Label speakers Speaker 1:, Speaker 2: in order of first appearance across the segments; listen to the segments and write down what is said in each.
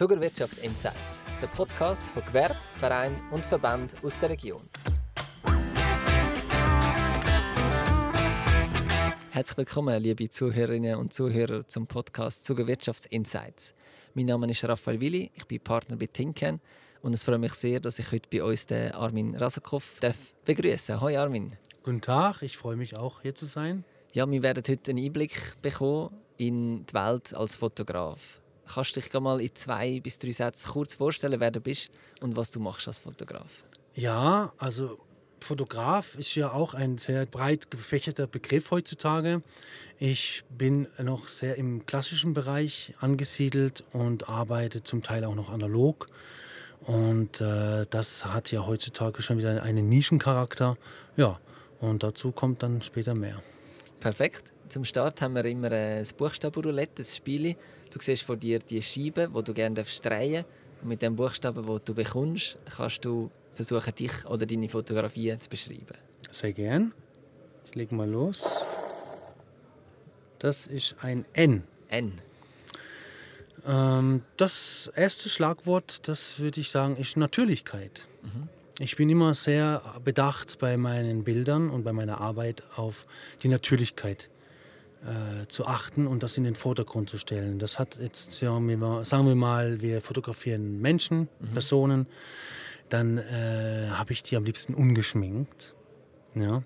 Speaker 1: Zuckerwirtschaftsinsights, der Podcast von Gewerbe, Verein und Verband aus der Region. Herzlich willkommen, liebe Zuhörerinnen und Zuhörer zum Podcast Zuckerwirtschaftsinsights. Mein Name ist Raphael Willi, ich bin Partner bei Tinken und es freut mich sehr, dass ich heute bei uns den Armin Rasakov begrüßen darf. Hoi Armin.
Speaker 2: Guten Tag, ich freue mich auch hier zu sein.
Speaker 1: Ja, wir werden heute einen Einblick bekommen in die Welt als Fotograf. Kannst du dich mal in zwei bis drei Sätzen kurz vorstellen, wer du bist und was du machst als Fotograf?
Speaker 2: Ja, also Fotograf ist ja auch ein sehr breit gefächerter Begriff heutzutage. Ich bin noch sehr im klassischen Bereich angesiedelt und arbeite zum Teil auch noch analog. Und äh, das hat ja heutzutage schon wieder einen Nischencharakter. Ja, und dazu kommt dann später mehr.
Speaker 1: Perfekt. Zum Start haben wir immer ein Buchstabenroulette, ein Spiel. Du siehst vor dir die Scheibe, die du gerne drehen. Und mit dem Buchstaben, den du bekommst, kannst du versuchen, dich oder deine Fotografie zu beschreiben.
Speaker 2: Sehr gern. Ich lege mal los. Das ist ein N.
Speaker 1: N.
Speaker 2: Ähm, das erste Schlagwort, das würde ich sagen, ist Natürlichkeit. Mhm. Ich bin immer sehr bedacht bei meinen Bildern und bei meiner Arbeit auf die Natürlichkeit äh, zu achten und das in den Vordergrund zu stellen. Das hat jetzt, ja, sagen wir mal, wir fotografieren Menschen, mhm. Personen, dann äh, habe ich die am liebsten ungeschminkt. Ja?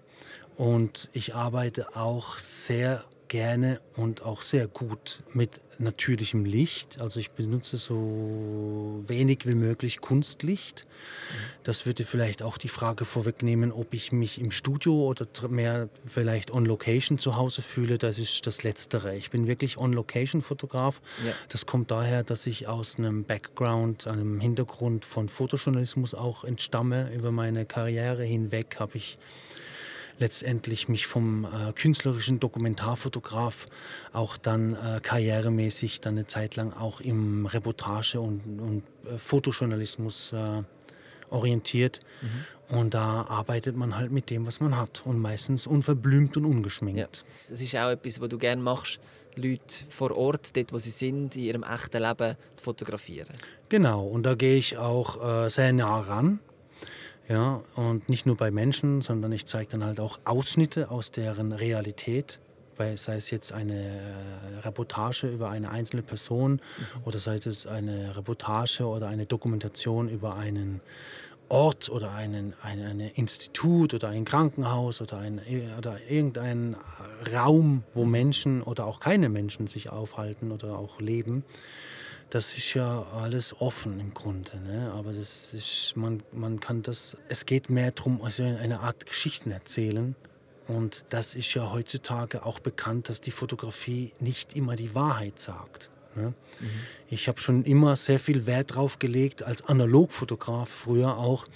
Speaker 2: Und ich arbeite auch sehr gerne und auch sehr gut mit natürlichem Licht. Also ich benutze so wenig wie möglich Kunstlicht. Das würde vielleicht auch die Frage vorwegnehmen, ob ich mich im Studio oder mehr vielleicht on Location zu Hause fühle. Das ist das Letztere. Ich bin wirklich on Location Fotograf. Ja. Das kommt daher, dass ich aus einem Background, einem Hintergrund von Fotojournalismus auch entstamme. Über meine Karriere hinweg habe ich letztendlich mich vom äh, künstlerischen Dokumentarfotograf auch dann äh, karrieremäßig dann eine Zeit lang auch im Reportage- und, und äh, Fotojournalismus äh, orientiert. Mhm. Und da arbeitet man halt mit dem, was man hat und meistens unverblümt und ungeschminkt. Ja.
Speaker 1: Das ist auch etwas, was du gerne machst, Leute vor Ort, dort wo sie sind, in ihrem echten Leben zu fotografieren.
Speaker 2: Genau, und da gehe ich auch äh, sehr nah ran. Ja, und nicht nur bei Menschen, sondern ich zeige dann halt auch Ausschnitte aus deren Realität, weil sei es jetzt eine äh, Reportage über eine einzelne Person mhm. oder sei es eine Reportage oder eine Dokumentation über einen Ort oder einen, ein, ein Institut oder ein Krankenhaus oder, ein, oder irgendein Raum, wo Menschen oder auch keine Menschen sich aufhalten oder auch leben das ist ja alles offen im Grunde. Ne? Aber das ist, man, man kann das, es geht mehr darum, also eine Art Geschichten erzählen. Und das ist ja heutzutage auch bekannt, dass die Fotografie nicht immer die Wahrheit sagt. Ne? Mhm. Ich habe schon immer sehr viel Wert darauf gelegt, als Analogfotograf früher auch,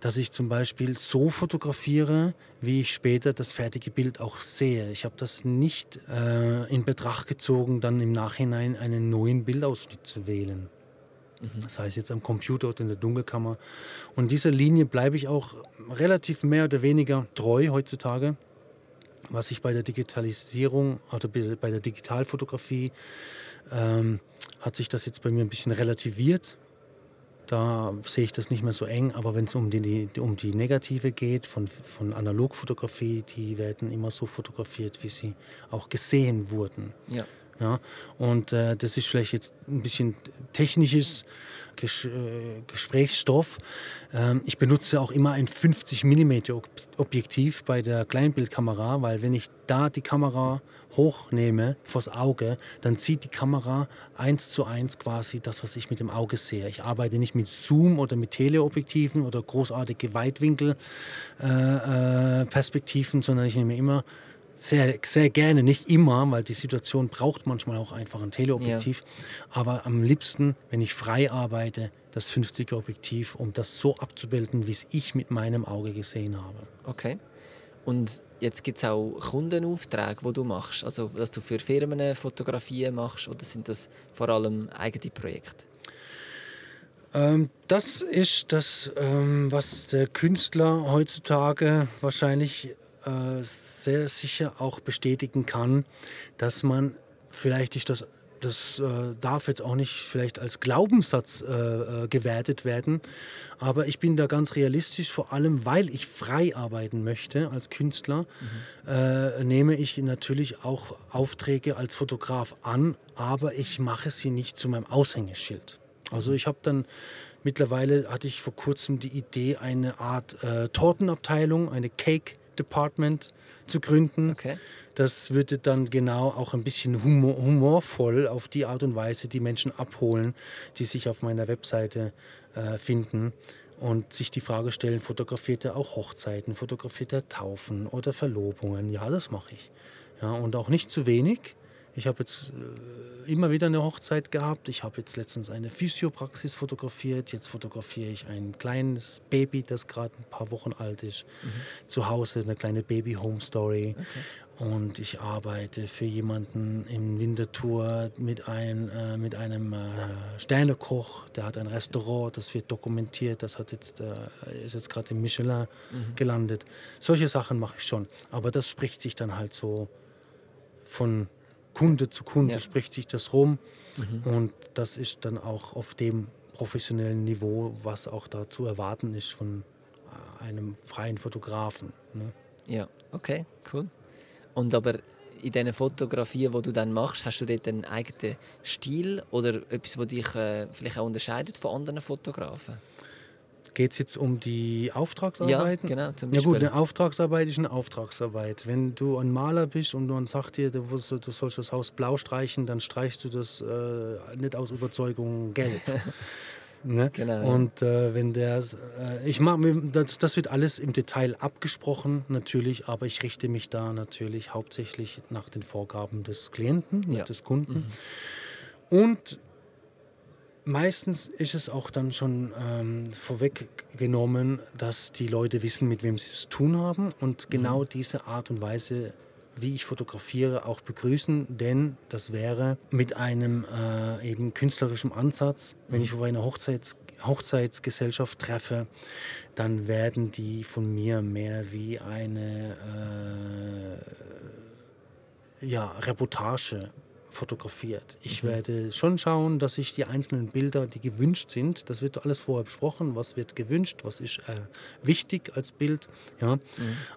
Speaker 2: dass ich zum Beispiel so fotografiere, wie ich später das fertige Bild auch sehe. Ich habe das nicht äh, in Betracht gezogen, dann im Nachhinein einen neuen Bildausschnitt zu wählen. Mhm. Das heißt jetzt am Computer oder in der Dunkelkammer. Und dieser Linie bleibe ich auch relativ mehr oder weniger treu heutzutage was ich bei der Digitalisierung oder bei der Digitalfotografie ähm, hat sich das jetzt bei mir ein bisschen relativiert. Da sehe ich das nicht mehr so eng, aber wenn es um die, um die Negative geht, von, von Analogfotografie, die werden immer so fotografiert, wie sie auch gesehen wurden. Ja. Ja, und äh, das ist vielleicht jetzt ein bisschen technisches Ges äh, Gesprächsstoff. Ähm, ich benutze auch immer ein 50 mm Objektiv bei der Kleinbildkamera, weil wenn ich da die Kamera hochnehme vors Auge, dann sieht die Kamera eins zu eins quasi das, was ich mit dem Auge sehe. Ich arbeite nicht mit Zoom oder mit Teleobjektiven oder großartige Weitwinkelperspektiven, äh, äh, sondern ich nehme immer sehr, sehr gerne, nicht immer, weil die Situation braucht manchmal auch einfach ein Teleobjektiv. Ja. Aber am liebsten, wenn ich frei arbeite, das 50er Objektiv, um das so abzubilden, wie es ich mit meinem Auge gesehen habe.
Speaker 1: Okay. Und jetzt gibt es auch Kundenaufträge, die du machst. Also, dass du für Firmen Fotografien machst oder sind das vor allem eigene Projekte?
Speaker 2: Ähm, das ist das, ähm, was der Künstler heutzutage wahrscheinlich äh, sehr sicher auch bestätigen kann, dass man, vielleicht ist das das äh, darf jetzt auch nicht vielleicht als Glaubenssatz äh, äh, gewertet werden, aber ich bin da ganz realistisch, vor allem weil ich frei arbeiten möchte als Künstler, mhm. äh, nehme ich natürlich auch Aufträge als Fotograf an, aber ich mache sie nicht zu meinem Aushängeschild. Also ich habe dann mittlerweile hatte ich vor kurzem die Idee, eine Art äh, Tortenabteilung, eine Cake Department zu gründen. Okay. Das würde dann genau auch ein bisschen humor, humorvoll auf die Art und Weise die Menschen abholen, die sich auf meiner Webseite äh, finden und sich die Frage stellen, fotografiert er auch Hochzeiten, fotografiert er Taufen oder Verlobungen? Ja, das mache ich. Ja, und auch nicht zu wenig. Ich habe jetzt äh, immer wieder eine Hochzeit gehabt. Ich habe jetzt letztens eine Physiopraxis fotografiert. Jetzt fotografiere ich ein kleines Baby, das gerade ein paar Wochen alt ist. Mhm. Zu Hause eine kleine Baby-Home-Story. Okay. Und ich arbeite für jemanden in Winterthur mit, ein, äh, mit einem äh, Sternekoch. Der hat ein Restaurant, das wird dokumentiert. Das hat jetzt, äh, ist jetzt gerade im Michelin mhm. gelandet. Solche Sachen mache ich schon. Aber das spricht sich dann halt so von Kunde zu Kunde ja. spricht sich das rum. Mhm. Und das ist dann auch auf dem professionellen Niveau, was auch da zu erwarten ist von äh, einem freien Fotografen. Ne?
Speaker 1: Ja, okay, cool. Und aber in diesen Fotografien, die du dann machst, hast du dort einen eigenen Stil oder etwas, was dich äh, vielleicht auch unterscheidet von anderen Fotografen?
Speaker 2: Geht es jetzt um die Auftragsarbeiten?
Speaker 1: Ja, genau.
Speaker 2: Zum Ja gut, eine Auftragsarbeit ist eine Auftragsarbeit. Wenn du ein Maler bist und man sagt dir, du, sollst das Haus blau streichen, dann streichst du das äh, nicht aus Überzeugung gelb. ne? Genau. Und äh, wenn der, äh, ich mach, das, das wird alles im Detail abgesprochen natürlich, aber ich richte mich da natürlich hauptsächlich nach den Vorgaben des Klienten, ja. des Kunden. Mhm. Und Meistens ist es auch dann schon ähm, vorweggenommen, dass die Leute wissen, mit wem sie es zu tun haben und genau mhm. diese Art und Weise, wie ich fotografiere, auch begrüßen, denn das wäre mit einem äh, eben künstlerischen Ansatz, wenn ich mhm. vor einer Hochzeits Hochzeitsgesellschaft treffe, dann werden die von mir mehr wie eine äh, ja, Reportage fotografiert. Ich mhm. werde schon schauen, dass ich die einzelnen Bilder, die gewünscht sind, das wird alles vorher besprochen, was wird gewünscht, was ist äh, wichtig als Bild. Ja. Mhm.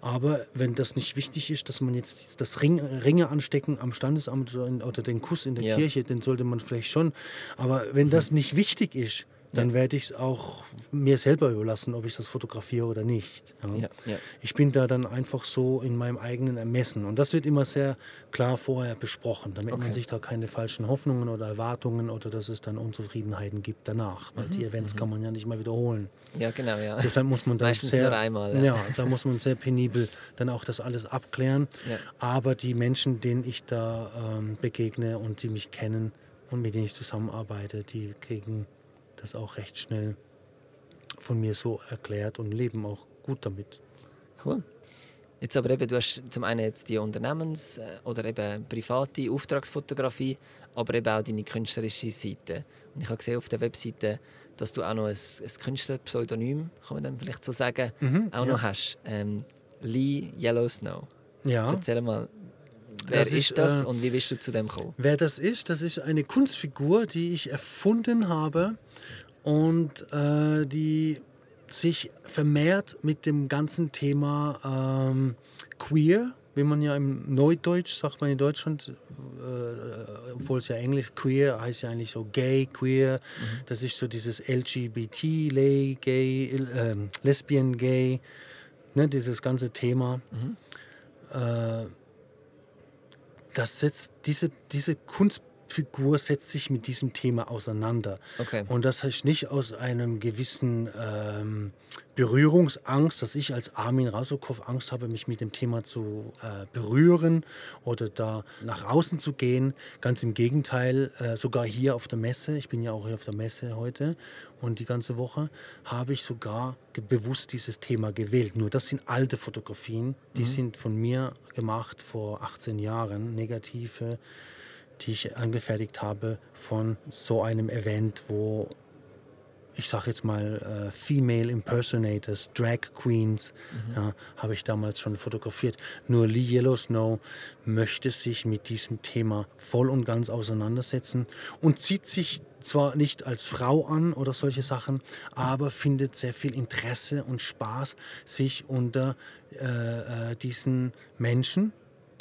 Speaker 2: Aber wenn das nicht wichtig ist, dass man jetzt das Ring, Ringe anstecken am Standesamt oder, in, oder den Kuss in der ja. Kirche, den sollte man vielleicht schon. Aber wenn mhm. das nicht wichtig ist, dann ja. werde ich es auch mir selber überlassen, ob ich das fotografiere oder nicht. Ja. Ja. Ich bin da dann einfach so in meinem eigenen Ermessen. Und das wird immer sehr klar vorher besprochen, damit okay. man sich da keine falschen Hoffnungen oder Erwartungen oder dass es dann Unzufriedenheiten gibt danach. Weil mhm. die Events mhm. kann man ja nicht mal wiederholen.
Speaker 1: Ja, genau, ja.
Speaker 2: Deshalb muss man dann
Speaker 1: Meistens
Speaker 2: sehr,
Speaker 1: einmal.
Speaker 2: Ja. da muss man sehr penibel dann auch das alles abklären. Aber die Menschen, denen ich da ähm, begegne und die mich kennen und mit denen ich zusammenarbeite, die kriegen das auch recht schnell von mir so erklärt und leben auch gut damit.
Speaker 1: Cool. Jetzt aber eben, du hast zum einen jetzt die Unternehmens- äh, oder eben private Auftragsfotografie, aber eben auch deine künstlerische Seite. Und ich habe gesehen auf der Webseite, dass du auch noch ein, ein Künstlerpseudonym, kann man dann vielleicht so sagen, mhm, auch ja. noch hast. Ähm, Lee Yellow Snow. Ja. Erzähl mal, Wer das ist, das äh, und wie bist du zu dem gekommen?
Speaker 2: Wer das ist, das ist eine Kunstfigur, die ich erfunden habe und äh, die sich vermehrt mit dem ganzen Thema ähm, queer, wie man ja im Neudeutsch sagt man in Deutschland, äh, obwohl es ja Englisch queer heißt ja eigentlich so gay, queer. Mhm. Das ist so dieses LGBT, lay, gay, äh, lesbian, gay, ne, dieses ganze Thema. Mhm. Äh, das setzt diese, diese Kunstfigur setzt sich mit diesem Thema auseinander. Okay. Und das heißt nicht aus einem gewissen ähm, Berührungsangst, dass ich als Armin Rasukow Angst habe, mich mit dem Thema zu äh, berühren oder da nach außen zu gehen. Ganz im Gegenteil, äh, sogar hier auf der Messe, ich bin ja auch hier auf der Messe heute und die ganze Woche, habe ich sogar bewusst dieses Thema gewählt. Nur das sind alte Fotografien, die mhm. sind von mir gemacht vor 18 Jahren, negative, die ich angefertigt habe von so einem Event, wo ich sage jetzt mal, äh, Female Impersonators, Drag Queens, mhm. ja, habe ich damals schon fotografiert. Nur Lee Yellow Snow möchte sich mit diesem Thema voll und ganz auseinandersetzen und zieht sich zwar nicht als Frau an oder solche Sachen, aber findet sehr viel Interesse und Spaß, sich unter äh, äh diesen Menschen,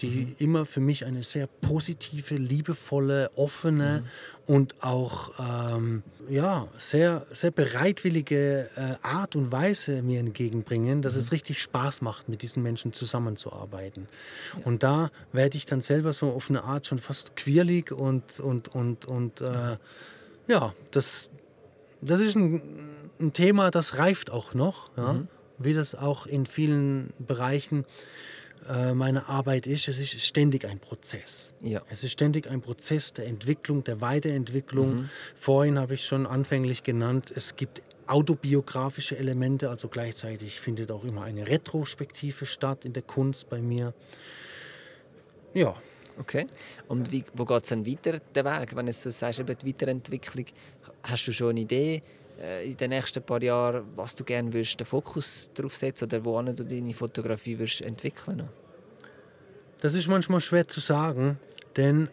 Speaker 2: die mhm. immer für mich eine sehr positive, liebevolle, offene mhm. und auch ähm, ja, sehr, sehr bereitwillige äh, Art und Weise mir entgegenbringen, dass mhm. es richtig Spaß macht, mit diesen Menschen zusammenzuarbeiten. Ja. Und da werde ich dann selber so auf eine Art schon fast quirlig und, und, und, und äh, ja, das, das ist ein, ein, Thema, das reift auch noch, ja? Mhm. wie das auch in vielen Bereichen äh, meine Arbeit ist, es ist ständig ein Prozess. Ja. Es ist ständig ein Prozess der Entwicklung, der Weiterentwicklung. Mhm. Vorhin habe ich schon anfänglich genannt, es gibt autobiografische Elemente, also gleichzeitig findet auch immer eine Retrospektive statt in der Kunst bei mir. Ja.
Speaker 1: Okay. Und wie, wo geht es dann weiter, der Weg? Wenn du sagst, eben die Weiterentwicklung, hast du schon eine Idee, äh, in den nächsten paar Jahren, was du gerne willst, den Fokus darauf setzen oder wo du deine Fotografie willst entwickeln
Speaker 2: Das ist manchmal schwer zu sagen, denn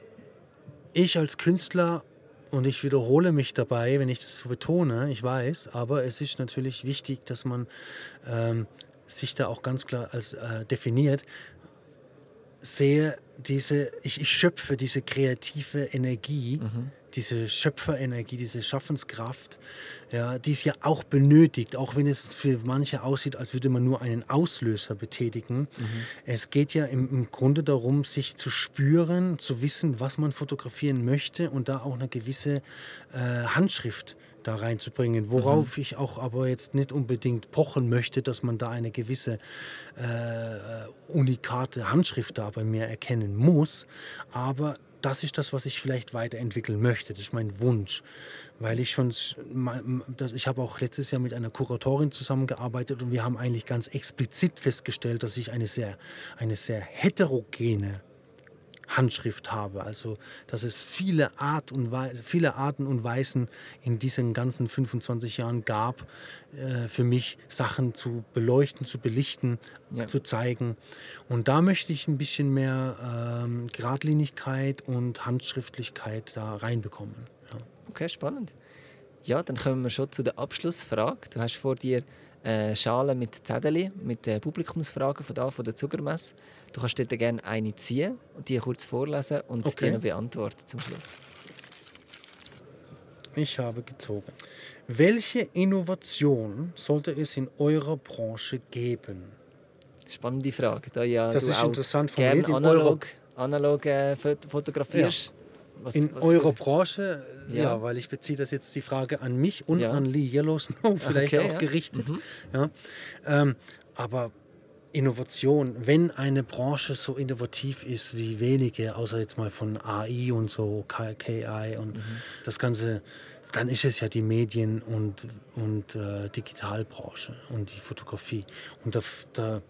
Speaker 2: ich als Künstler und ich wiederhole mich dabei, wenn ich das so betone, ich weiß, aber es ist natürlich wichtig, dass man ähm, sich da auch ganz klar als äh, definiert, sehe diese, ich, ich schöpfe diese kreative Energie, mhm. Diese Schöpferenergie, diese Schaffenskraft, ja, die es ja auch benötigt, auch wenn es für manche aussieht, als würde man nur einen Auslöser betätigen. Mhm. Es geht ja im, im, Grunde darum, sich zu spüren, zu wissen, was man fotografieren möchte und da auch eine gewisse äh, Handschrift da reinzubringen. Worauf mhm. ich auch aber jetzt nicht unbedingt pochen möchte, dass man da eine gewisse äh, unikate Handschrift da bei mir erkennen muss. Aber das ist das, was ich vielleicht weiterentwickeln möchte. Das ist mein Wunsch. Weil ich schon, ich habe auch letztes Jahr mit einer Kuratorin zusammengearbeitet und wir haben eigentlich ganz explizit festgestellt, dass ich eine sehr, eine sehr heterogene Handschrift habe. Also, dass es viele, Art und viele Arten und Weisen in diesen ganzen 25 Jahren gab, äh, für mich Sachen zu beleuchten, zu belichten, ja. zu zeigen. Und da möchte ich ein bisschen mehr ähm, Gradlinigkeit und Handschriftlichkeit da reinbekommen. Ja.
Speaker 1: Okay, spannend. Ja, dann kommen wir schon zu der Abschlussfrage. Du hast vor dir äh, Schale mit Zettel, mit äh, Publikumsfragen von, da, von der Zuckermesse. Du kannst dort gerne eine ziehen und die kurz vorlesen und okay. die noch beantworten zum Schluss.
Speaker 2: Ich habe gezogen. Welche Innovation sollte es in eurer Branche geben?
Speaker 1: Spannende Frage. Da ja
Speaker 2: das ist interessant
Speaker 1: formuliert. Gerne analog, analog äh, fotografierst. Ja.
Speaker 2: Was, in was eurer Branche, ja. ja. weil ich beziehe das jetzt die Frage an mich und ja. an Lee Yellowsnow vielleicht okay, auch ja. gerichtet. Mhm. Ja. Ähm, aber Innovation, wenn eine Branche so innovativ ist wie wenige, außer jetzt mal von AI und so, KI und mhm. das Ganze, dann ist es ja die Medien- und, und äh, Digitalbranche und die Fotografie. Und da, da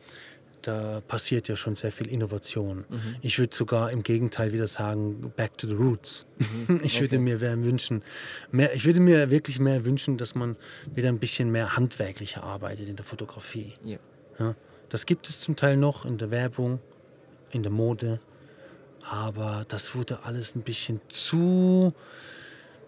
Speaker 2: da passiert ja schon sehr viel Innovation. Mhm. Ich würde sogar im Gegenteil wieder sagen, back to the roots. Mhm. Ich würde mir wünschen, mehr, ich würde mir wirklich mehr wünschen, dass man wieder ein bisschen mehr handwerklicher arbeitet in der Fotografie. Ja. Ja, das gibt es zum Teil noch in der Werbung, in der Mode, aber das wurde alles ein bisschen zu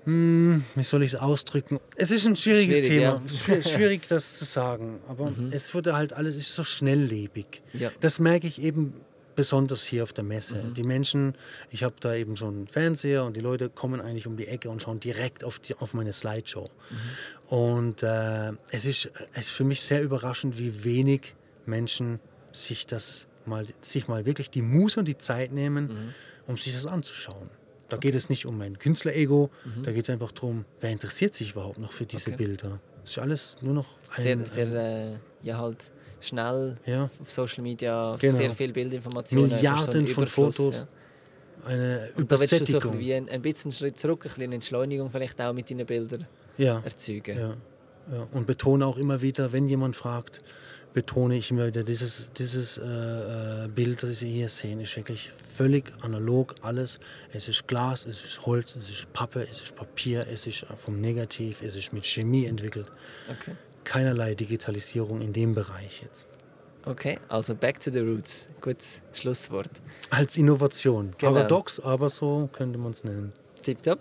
Speaker 2: hm, wie soll ich es ausdrücken? Es ist ein schwieriges Schwierig, Thema. Ja. Schwierig, das zu sagen. Aber mhm. es wurde halt alles ist so schnelllebig. Ja. Das merke ich eben besonders hier auf der Messe. Mhm. Die Menschen, ich habe da eben so einen Fernseher und die Leute kommen eigentlich um die Ecke und schauen direkt auf, die, auf meine Slideshow. Mhm. Und äh, es, ist, es ist für mich sehr überraschend, wie wenig Menschen sich das mal, sich mal wirklich die Muße und die Zeit nehmen, mhm. um sich das anzuschauen. Da geht es nicht um mein Künstlerego, mhm. da geht es einfach darum, wer interessiert sich überhaupt noch für diese okay. Bilder. Das ist alles nur noch
Speaker 1: ein, sehr, sehr äh, ja halt schnell ja. auf Social Media, genau. sehr viel Bildinformationen.
Speaker 2: Milliarden so von Fotos. Ja. Eine
Speaker 1: Und da willst du so ein, ein, ein bisschen Schritt zurück, ein bisschen Entschleunigung vielleicht auch mit deinen Bildern ja. erzeugen.
Speaker 2: Ja. Und betone auch immer wieder, wenn jemand fragt, betone ich immer wieder, dieses, dieses äh, Bild, das Sie hier sehen, ist wirklich völlig analog alles. Es ist Glas, es ist Holz, es ist Pappe, es ist Papier, es ist vom Negativ, es ist mit Chemie entwickelt. Okay. Keinerlei Digitalisierung in dem Bereich jetzt.
Speaker 1: Okay, also back to the roots. Gutes Schlusswort.
Speaker 2: Als Innovation. Genau. Paradox, aber so könnte man es nennen.
Speaker 1: Tipptopp.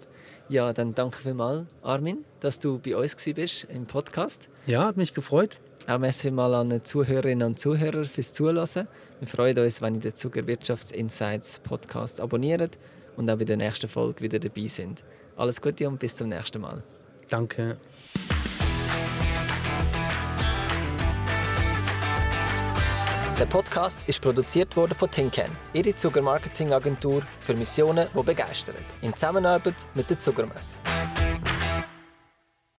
Speaker 1: Ja, dann danke vielmals, Armin, dass du bei uns bist im Podcast.
Speaker 2: Ja, hat mich gefreut.
Speaker 1: Auch merci mal an die Zuhörerinnen und Zuhörer fürs Zuhören. Wir freuen uns, wenn ihr den Zuger Wirtschaftsinsights Podcast abonniert und auch bei der nächsten Folge wieder dabei sind. Alles Gute und bis zum nächsten Mal.
Speaker 2: Danke.
Speaker 1: Der Podcast ist produziert worden von Tinken, ihre Zuckermarketingagentur für Missionen, die begeistern, in Zusammenarbeit mit der Zuckermesse.